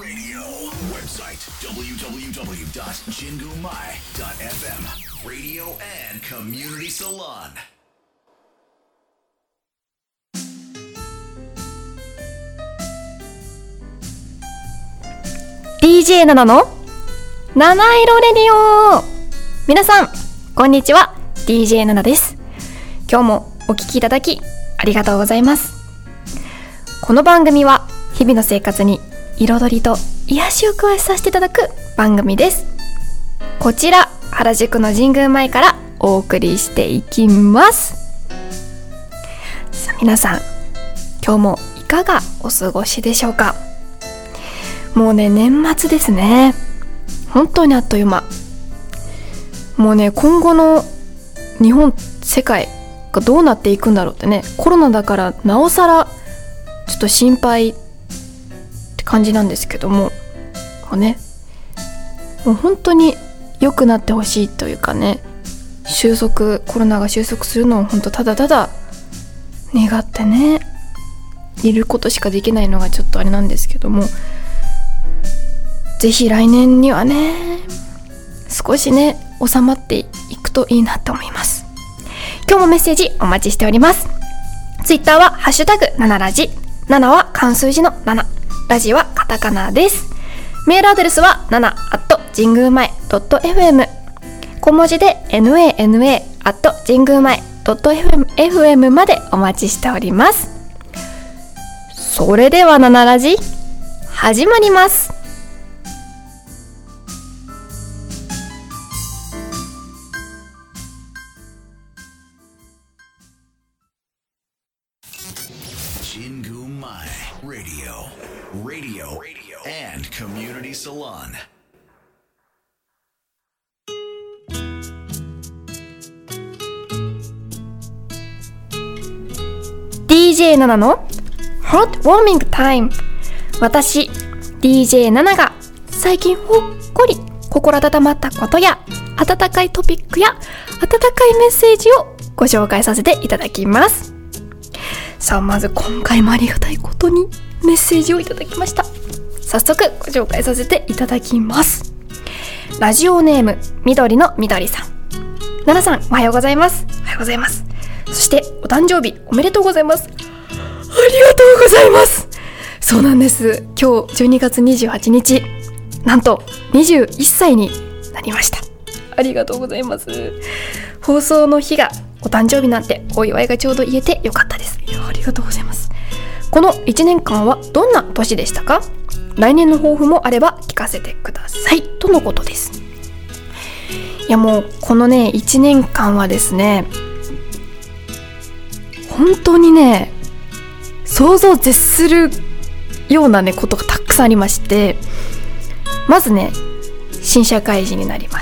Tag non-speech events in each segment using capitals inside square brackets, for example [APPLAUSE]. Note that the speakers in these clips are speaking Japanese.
Radio. Website www.jingumai.fm. Radio and Community Salon. DJ なの七色レディオ皆さんこんにちは DJ ななです今日もお聞きいただきありがとうございますこの番組は日々の生活に彩りと癒しを加えさせていただく番組です。こちら原宿の神宮前からお送りしていきます。さあ皆さん今日もいかがお過ごしでしょうか？もうね年末ですね。本当にあっという間。もうね今後の日本世界がどうなっていくんだろうってね。コロナだからなおさらちょっと心配感じなんですけどももうねもう本当に良くなってほしいというかね収束コロナが収束するのを本当ただただ願ってねいることしかできないのがちょっとあれなんですけどもぜひ来年にはね少しね収まっていくといいなと思います。今日もメッセージお待ちしております。ツイッターはハッシュタグ7ラジ7は漢数字の7ラジはカタカナです。メールアドレスは7 at 神宮前 .fm 小文字で nana at 神宮前 .fm までお待ちしております。それでは7ラジ始まります。Radio. And Community Salon. DJ7 の Hot Warming Time 私 DJ7 が最近ほっこり心温まったことや温かいトピックや温かいメッセージをご紹介させていただきますさあまず今回もありがたいことにメッセージをいただきました。早速ご紹介させていただきます。ラジオネーム緑の緑さん。奈々さんおはようございます。おはようございます。そしてお誕生日おめでとうございます。ありがとうございます。そうなんです。今日12月28日。なんと21歳になりました。ありがとうございます。放送の日がお誕生日なんてお祝いがちょうど言えてよかったです。いやありがとうございます。この1年間はどんな年でしたか？来年の抱負もあれば聞かせてください。とのことです。いやもうこのね1年間はですね本当にね想像を絶するようなねことがたくさんありましてまずね新社会人になりま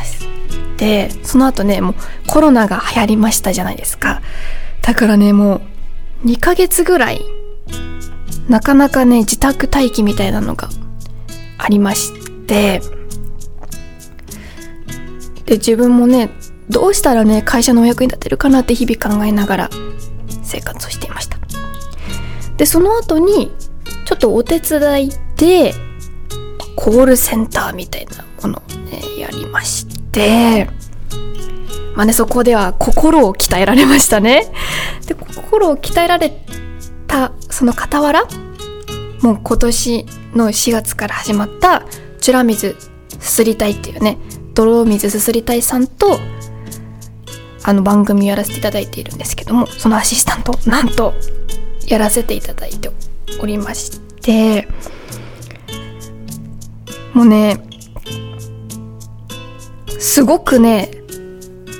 すでその後ねもうコロナが流行りましたじゃないですか。だからねもう2ヶ月ぐらいなかなかね自宅待機みたいなのがありましてで自分もねどうしたらね会社のお役に立てるかなって日々考えながら生活をしていました。でその後にちょっとお手伝いでコールセンターみたいなものをねやりましてでまあねそこでは心を鍛えられましたね。[LAUGHS] で心を鍛えられたその傍らもう今年の4月から始まった「チュラ水すすりたい」っていうね泥水すすりたいさんとあの番組やらせていただいているんですけどもそのアシスタントなんとやらせていただいておりましてもうねすごくね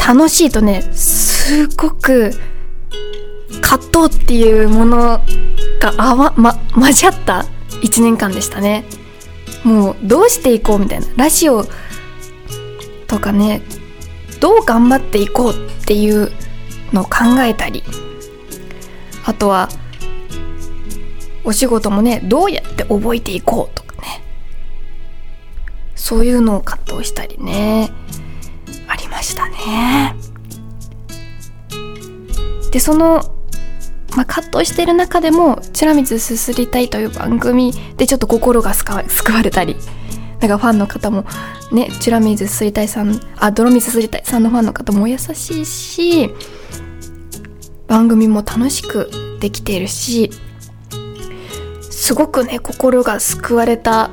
楽しいとねすごく葛藤っていうものがあわ、ま、混じった1年間でしたね。もうどうしていこうみたいな。ラジオとかねどう頑張っていこうっていうのを考えたりあとはお仕事もねどうやって覚えていこうとかね。そういうのを葛藤したりね。ね。でそのまあ、葛藤してる中でも「チラミズすすりたい」という番組でちょっと心が救わ [LAUGHS] れたりなんかファンの方もねチラミズすすりたいさんあ泥水すすりたいさんのファンの方も優しいし番組も楽しくできているしすごくね心が救われた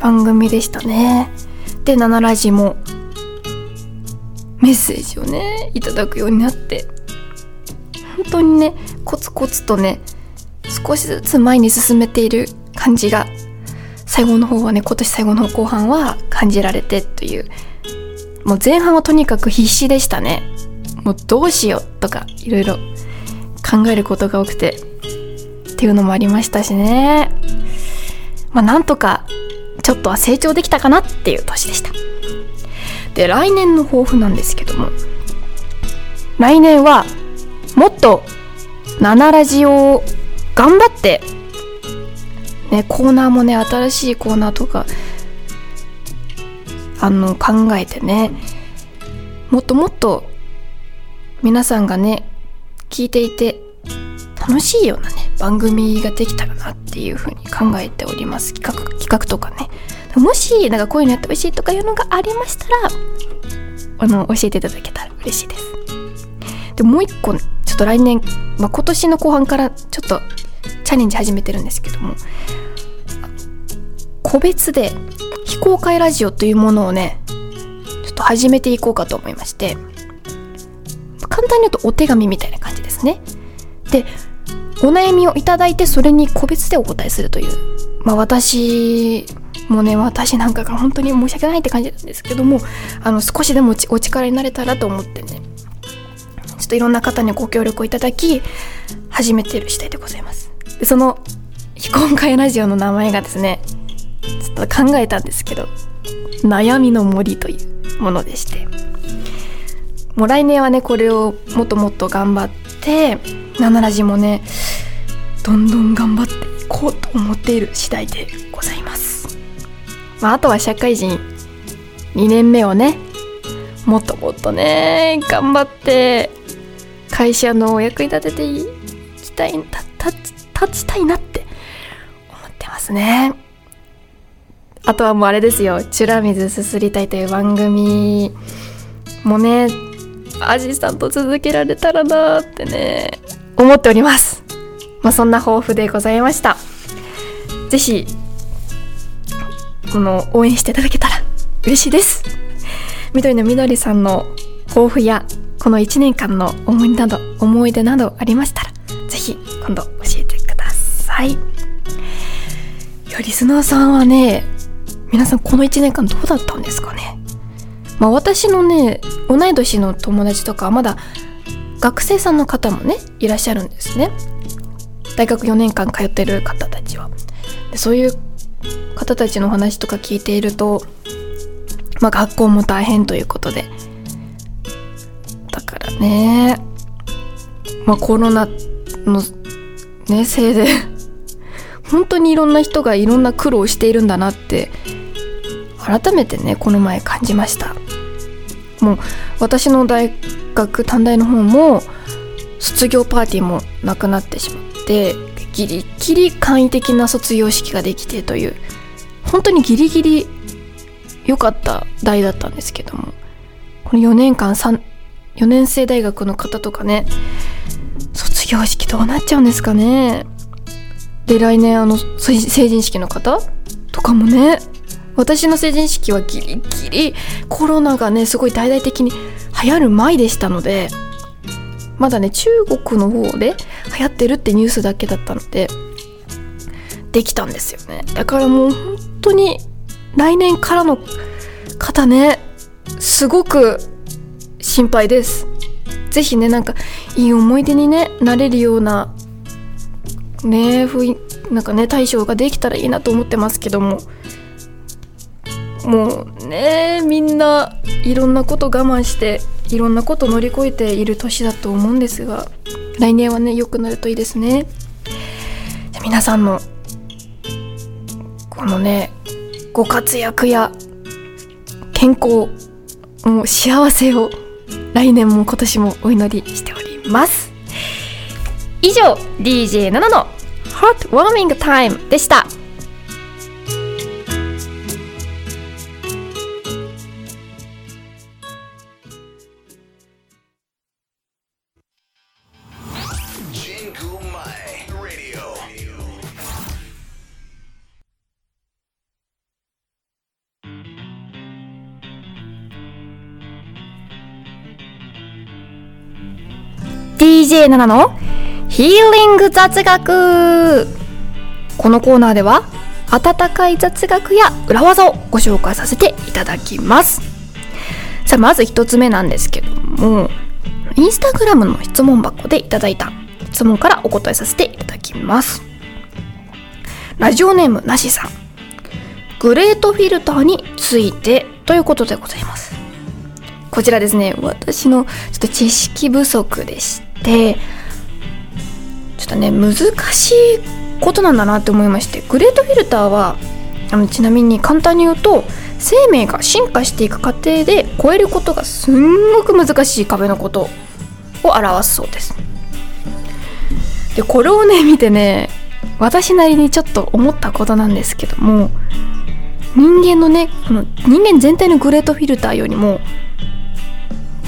番組でしたね。で「ナナラジ」もメッセージをねいただくようになって。本当にねコツコツとね少しずつ前に進めている感じが最後の方はね今年最後の後半は感じられてという。もう前半はとにかく必死でしたね。もうどうしようとかいろいろ考えることが多くてっていうのもありましたしね。まあなんとかちょっとは成長できたかなっていう年でした。で来年の抱負なんですけども。来年はもっと7ラジオを頑張ってねコーナーもね新しいコーナーとかあの考えてねもっともっと皆さんがね聞いていて楽しいようなね番組ができたらなっていうふうに考えております。企画企画とかね。もしなんかこういうのやってほしいとかいうのがありましたらあの教えていただけたら嬉しいです。でもう一個、ちょっと来年、まあ、今年の後半からちょっとチャレンジ始めてるんですけども個別で非公開ラジオというものをねちょっと始めていこうかと思いまして簡単に言うとお手紙みたいな感じですね。でお悩みをいただいてそれに個別でお答えするというまあ私もうね私なんかが本当に申し訳ないって感じなんですけどもあの少しでもお力になれたらと思ってねちょっといろんな方にご協力をいただき始めてる次第でございます。でその非公開ラジオの名前がですねちょっと考えたんですけど悩みの森というものでして。もう来年はねこれをもっともっと頑張って7ラジもねどんどん頑張っていこうと思っている次第でございます。まあ、あとは社会人。2年目をねもっともっとね頑張って会社のお役に立てていきたい立ちたいなって思ってますね。あとはもうあれですよ「チュラ水すすりたい」という番組。もねアジさんと続けられたらなってね思っております。まあそんな抱負でございました。是非この応援していただけたら嬉しいです。緑のみどりさんの抱負やこの1年間の思い出など思い出などありましたらぜひ今度教えてください。いやリスナーさんはね皆さんこの1年間どうだったんですかね？まあ私のね同い年の友達とかまだ学生さんの方もねいらっしゃるんですね。大学4年間通ってる方たちは。でそういう方たちの話とか聞いていると、まあ、学校も大変ということで。だからね、まあ、コロナの、ね、せいで [LAUGHS] 本当にいろんな人がいろんな苦労しているんだなって改めてねこの前感じました。もう私の大学短大の方も卒業パーティーもなくなってしまってギリギリ簡易的な卒業式ができてという本当にギリギリ良かった代だったんですけども。この4年間3 4年生大学の方とかね卒業式どうなっちゃうんですかね。で来年あの成人式の方とかもね私の成人式はギリギリコロナがねすごい大々的に流行る前でしたのでまだね中国の方で流行ってるってニュースだけだったのでできたんですよね。だからもう本当に来年からの方ねすごく心配です。是非ねなんかいい思い出にねなれるようなね雰囲なんかね対象ができたらいいなと思ってますけども。もうねみんないろんなこと我慢していろんなこと乗り越えている年だと思うんですが来年はね良くなるといいですね。皆さんのこのねご活躍や健康もう幸せを来年も今年もお祈りしております。以上 DJ7 の Heartwarming Time でした。DJ7 のヒーリング雑学」このコーナーでは温かい雑学や裏技をご紹介させていただきますさあまず一つ目なんですけどもインスタグラムの質問箱でいただいた質問からお答えさせていただきますラジオネームなしさんグレートフィルターについてということでございますこちらですね私のちょっと知識不足でしてちょっとね難しいことなんだなって思いましてグレートフィルターはあのちなみに簡単に言うと生命が進化していく過程で超えることがすんごく難しい壁のことを表すそうです。でこれをね見てね私なりにちょっと思ったことなんですけども人間のねこの人間全体のグレートフィルターよりも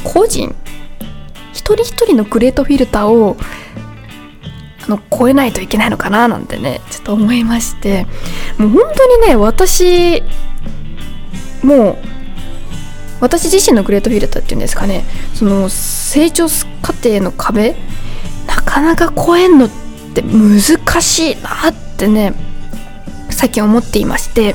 個人一人一人のグレートフィルターをあの超えないといけないのかななんてねちょっと思いまして。もう本当にね私もう私自身のグレートフィルターっていうんですかねその成長過程の壁なかなか超えんのって難しいなってね最近思っていまして。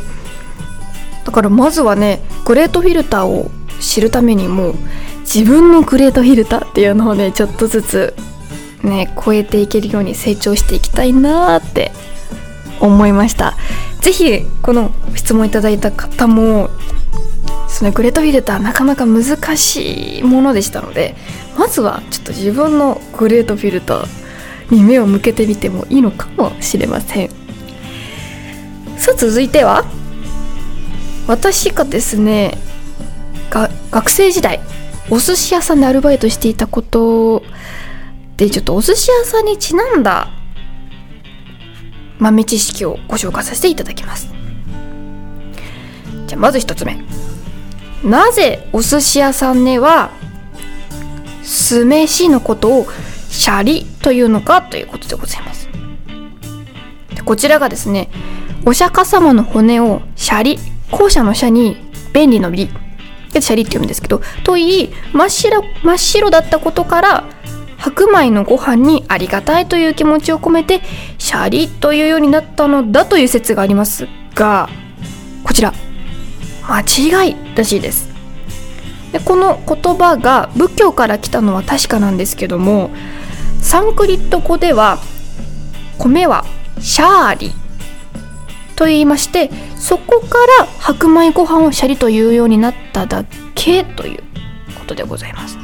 だからまずはねグレートフィルターを知るためにも自分のグレートフィルターっていうのをねちょっとずつね超えていけるように成長していきたいなーって思いました。是非この質問いただいた方もそのグレートフィルターなかなか難しいものでしたのでまずはちょっと自分のグレートフィルターに目を向けてみてもいいのかもしれません。さあ続いては私がですねが学生時代お寿司屋さんでアルバイトしていたことでちょっとお寿司屋さんにちなんだ豆知識をご紹介させていただきます。じゃあまず一つ目。なぜお寿司屋さんでは酢飯のことをシャリというのかということでございます。こちらがですねお釈迦様の骨をシャリ後者のシャに便利の利シャリって読むんですけどといい真っ白真っ白だったことから白米のご飯にありがたいという気持ちを込めてシャリというようになったのだという説がありますがこちら間違いらしいですでこの言葉が仏教から来たのは確かなんですけどもサンクリット語では米はシャーリと言いましてそこから白米ご飯をシャリというようになっただけということでございます。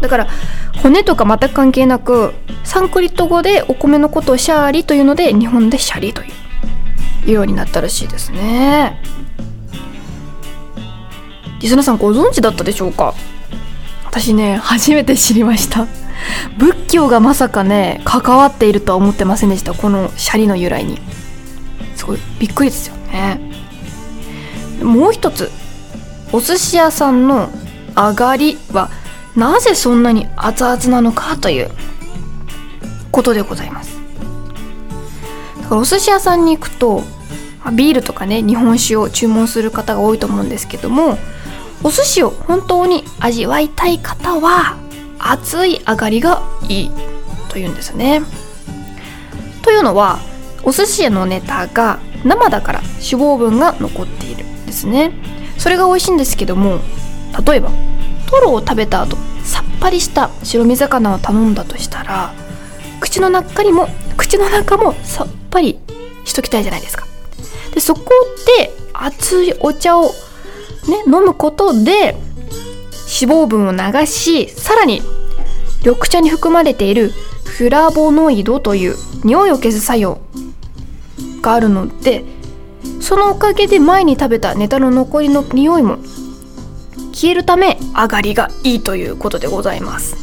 だから骨とか全く関係なくサンクリット語でお米のことをシャーリというので日本でシャリというようになったらしいですね。リスナーさんご存知だったでしょうか？私ね初めて知りました。仏教がまさかね関わっているとは思ってませんでした。このシャリの由来に。すごいびっくりですよね。もう一つお寿司屋さんの上がりはなぜそんなに熱々なのかということでございます。だからお寿司屋さんに行くとビールとかね日本酒を注文する方が多いと思うんですけどもお寿司を本当に味わいたい方は熱い上がりがいいというんですね。というのはお寿司のネタが生だから脂肪分が残っているんですね。それが美味しいんですけども例えばトロを食べた後さっぱりした白身魚を頼んだとしたら口の中にも口の中もさっぱりしときたいじゃないですか。でそこで熱いお茶をね飲むことで脂肪分を流しさらに緑茶に含まれているフラボノイドという匂いを消す作用があるのでそのおかげで前に食べたネタの残りの匂いも消えるため上がりがいいということでございます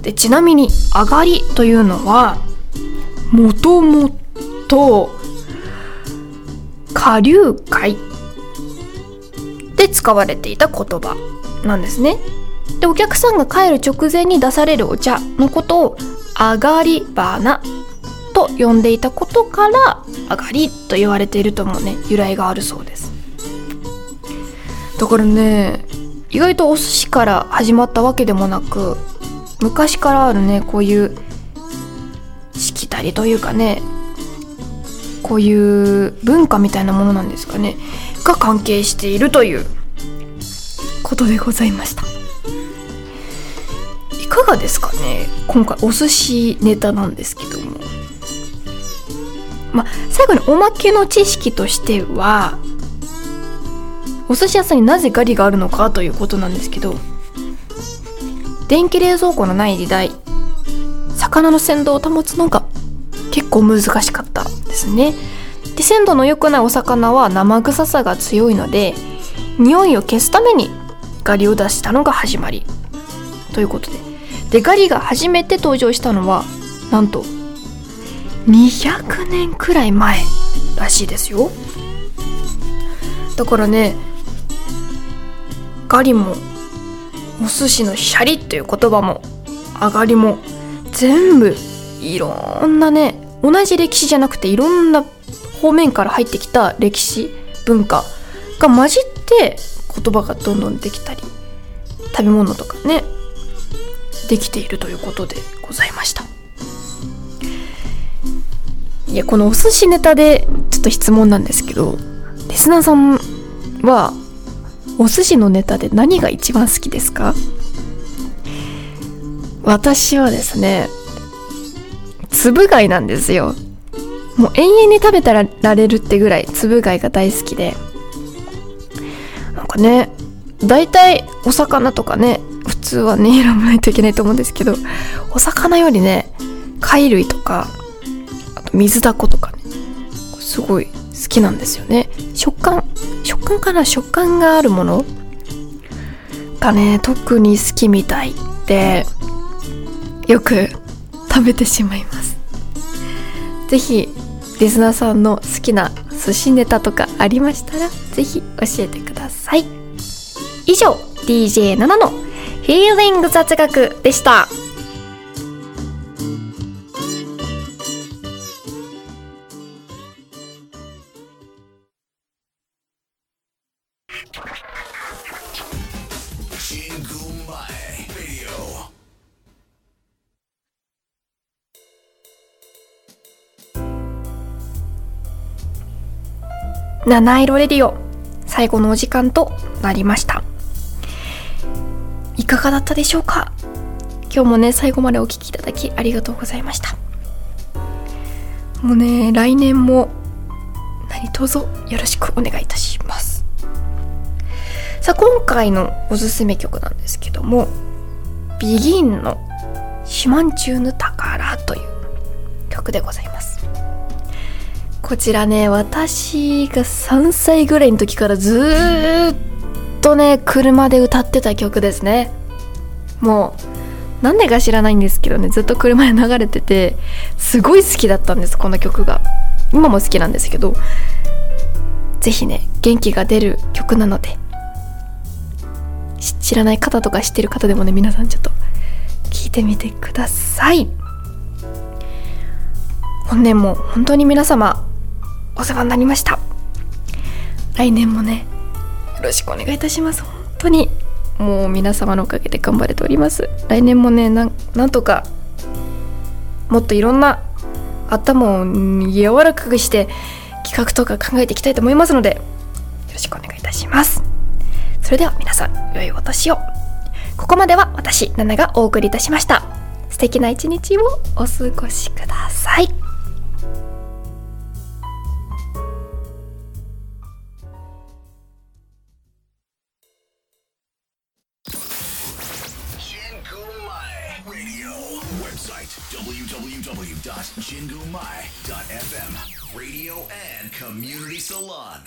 でちなみに「上がり」というのはもともと下流会で使われていた言葉なんですね。でお客さんが帰る直前に出されるお茶のことを「上がり花」と呼んでいたことから「上がり」と言われているともね由来があるそうです。だからね意外とお寿司から始まったわけでもなく昔からあるねこういうしきたりというかねこういう文化みたいなものなんですかねが関係しているということでございました。いかがですかね今回お寿司ネタなんですけども。まあ最後におまけの知識としてはお寿司屋さんになぜガリがあるのかということなんですけど電気冷蔵庫のない時代魚の鮮度を保つのが結構難しかったですね。で鮮度の良くないお魚は生臭さが強いので匂いを消すためにガリを出したのが始まりということで。でガリが初めて登場したのはなんと200年くらい前らしいですよ。だからねガリもお寿司のシャリっていう言葉も上がりも全部いろんなね同じ歴史じゃなくていろんな方面から入ってきた歴史文化が混じって言葉がどんどんできたり食べ物とかねできているということでございました。いやこのお寿司ネタでちょっと質問なんですけどリスナーさんはお寿司のネタで何が一番好きですか？私はですねつぶ貝なんですよ。もう永遠に食べたられるってぐらいつぶ貝が大好きで。なんかね大体お魚とかね普通はね選ばないといけないと思うんですけどお魚よりね貝類とかと水だことかね。すごい好きなんですよね。食感食感かな食感があるものがね特に好きみたいでよく食べてしまいます。是非リスナーさんの好きな寿司ネタとかありましたら是非教えてください。以上 DJ7 のフィーリング雑学でした。七色レディオ。最後のお時間となりました。いかがだったでしょうか？今日もね最後までお聴きいただきありがとうございました。もうね来年も何卒よろしくお願いいたします。さあ今回のおすすめ曲なんですけどもビギンの「シマンチューヌ宝」という曲でございます。こちらね私が3歳ぐらいの時からずっとね車で歌ってた曲ですね。もうなんでか知らないんですけどねずっと車で流れててすごい好きだったんですこの曲が。今も好きなんですけど是非ね元気が出る曲なので知らない方とか知ってる方でもね皆さんちょっと聞いてみてください。本年も本当に皆様お世話になりました。来年もねよろしくお願いいたします。本当にもう皆様のおかげで頑張れております。来年もねなんとかもっといろんな頭を柔らかくして企画とか考えていきたいと思いますのでよろしくお願いいたします。それでは皆さん良いお年を。ここまでは私ナナがお送りいたしました。素敵な一日をお過ごしください「www.jingumai.fm Radio and Community Salon